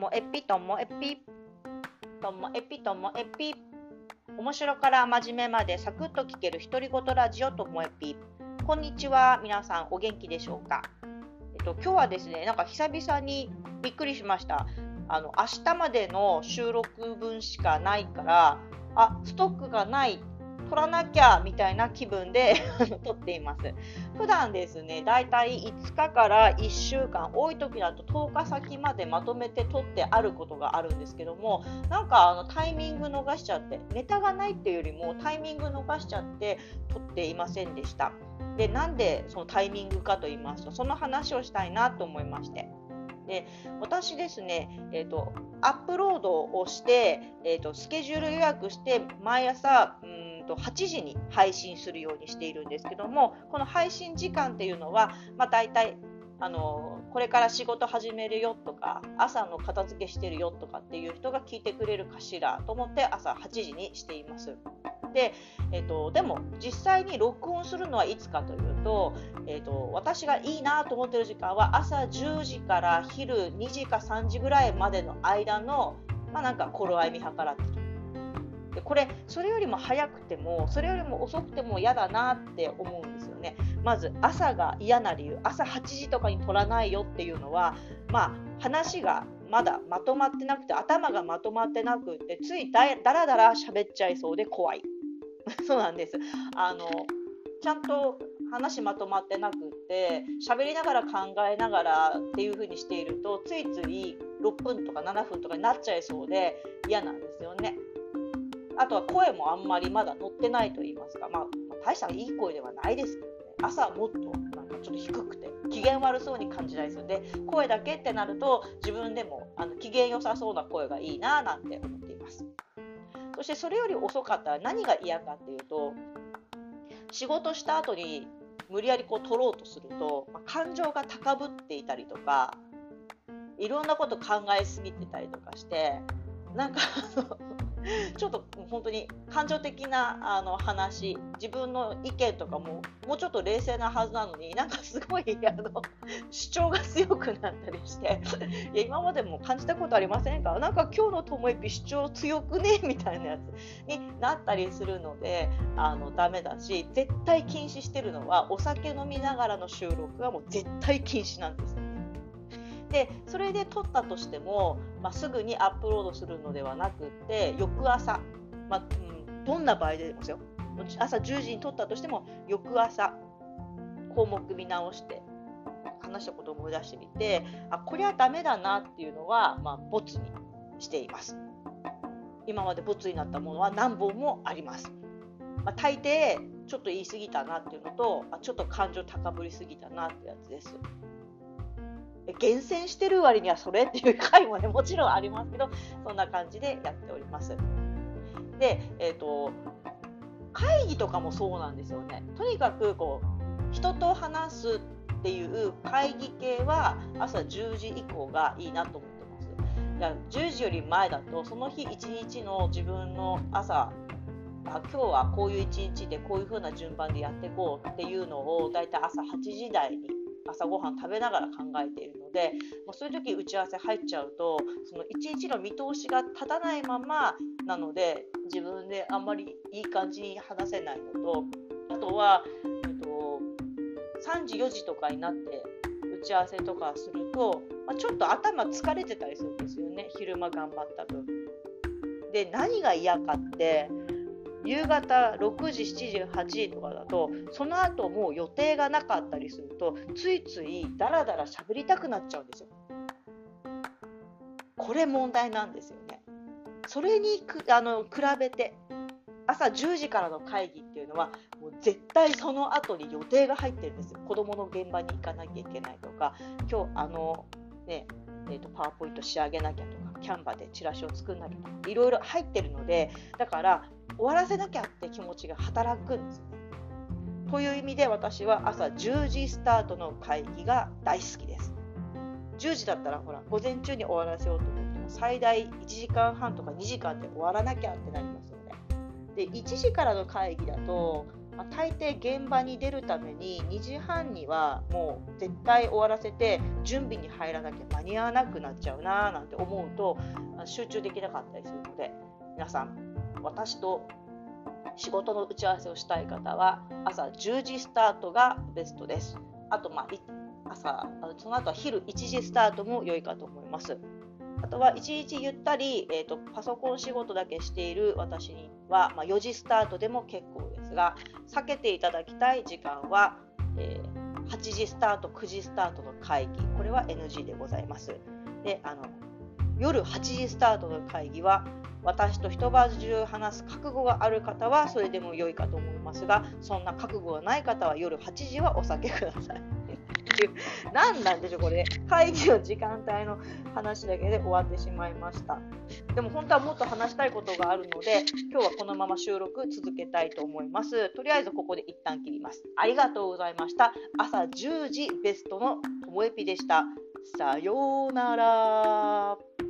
もエピともエピともエピともエピ。面白から真面目までサクッと聞ける独り言ラジオともエピ。こんにちは皆さんお元気でしょうか？えっと今日はですねなんか久々にびっくりしました。あの明日までの収録分しかないからあストックがない取らなきゃみたいな気分で撮っています。普段ですね、だいたい5日から1週間、多い時だと10日先までまとめて撮ってあることがあるんですけども、なんかあのタイミング逃しちゃって、ネタがないっていうよりもタイミング逃しちゃって撮っていませんでした。で、なんでそのタイミングかと言いますと、その話をしたいなと思いまして。で私ですね、えーと、アップロードをして、えーと、スケジュール予約して毎朝うんと8時に配信するようにしているんですけどもこの配信時間っていうのは、まあ、大体あのこれから仕事始めるよとか朝の片付けしてるよとかっていう人が聞いてくれるかしらと思って朝8時にしています。で、えーと、でも実際に録音するのはいつかというと,、えーと、私がいいなと思っている時間は朝10時から昼2時か3時ぐらいまでの間の、まあ、なんか頃合い見計らってる。でこれそれよりも早くてもそれよりも遅くても嫌だなって思うんですよね。まず朝が嫌な理由朝8時とかに撮らないよっていうのはまあ話がまだまとまってなくて頭がまとまってなくてついだらだら喋っちゃいそうで怖い そうなんです。あのちゃんと話まとまってなくって喋りながら考えながらっていう風にしているとついつい6分とか7分とかになっちゃいそうで嫌なんですよね。あとは声もあんまりまだ乗ってないと言いますか、まあ、まあ、大したいい声ではないですけどね。朝もっとなんかちょっと低くて機嫌悪そうに感じないですので声だけってなると自分でもあの機嫌良さそうな声がいいななんて思っています。そしてそれより遅かったら何が嫌かっていうと仕事した後に無理やりこう取ろうとすると、まあ、感情が高ぶっていたりとかいろんなこと考えすぎてたりとかしてなんか ちょっと本当に感情的なあの話自分の意見とかももうちょっと冷静なはずなのになんかすごいあの 主張が強くなったりして いや今までも感じたことありませんか？なんか今日のともえぴ主張強くね？みたいなやつになったりするのであのダメだし絶対禁止してるのはお酒飲みながらの収録はもう絶対禁止なんです。でそれで撮ったとしても、まあ、すぐにアップロードするのではなくって翌朝、まあ、うん、どんな場合でもですよ。朝10時に撮ったとしても翌朝項目見直して話したことを思い出してみてあこれはダメだなっていうのは、まあ、ボツにしています。今までボツになったものは何本もあります、まあ、大抵ちょっと言い過ぎたなっていうのとあちょっと感情高ぶりすぎたなってやつです厳選してる割にはそれっていう回もねもちろんありますけどそんな感じでやっております。で、えーと、会議とかもそうなんですよね。とにかくこう人と話すっていう会議系は朝10時以降がいいなと思ってます。いや10時より前だとその日一日の自分の朝あ今日はこういう一日でこういう風な順番でやっていこうっていうのをだいたい朝8時台に朝ごはん食べながら考えているのでもうそういう時打ち合わせ入っちゃうとその1日の見通しが立たないままなので自分であんまりいい感じに話せないのとあとは、えっと、3時4時とかになって打ち合わせとかすると、まあ、ちょっと頭疲れてたりするんですよね昼間頑張った分。で何が嫌かって夕方6時、7時、8時とかだと、その後もう予定がなかったりすると、ついついダラダラ喋りたくなっちゃうんですよ。これ問題なんですよね。それにあの比べて、朝10時からの会議っていうのは、もう絶対その後に予定が入ってるんですよ。子供の現場に行かなきゃいけないとか、今日あの、ね、えーと、パワーポイント仕上げなきゃとか、キャンバでチラシを作んなきゃとか、いろいろ入ってるので、だから終わらせなきゃって気持ちが働くんですよね。という意味で私は朝10時スタートの会議が大好きです。10時だったらほら午前中に終わらせようと思っても最大1時間半とか2時間で終わらなきゃってなりますよね。で1時からの会議だとまあ、大抵現場に出るために2時半にはもう絶対終わらせて準備に入らなきゃ間に合わなくなっちゃうななんて思うと集中できなかったりするので皆さん私と仕事の打ち合わせをしたい方は朝10時スタートがベストです。あと、まあ、朝、その後は昼1時スタートも良いかと思います。あとは1日ゆったり、えーと、パソコン仕事だけしている私には、まあ、4時スタートでも結構ですが避けていただきたい時間は、えー、8時スタート9時スタートの会議これは NG でございます。であの夜8時スタートの会議は私と一晩中話す覚悟がある方はそれでも良いかと思いますがそんな覚悟がない方は夜8時はお酒ください。何なんでしょうこれ。会議の時間帯の話だけで終わってしまいました。でも本当はもっと話したいことがあるので今日はこのまま収録続けたいと思います。とりあえずここで一旦切ります。ありがとうございました。朝10時ベストのともえぴでした。さようなら。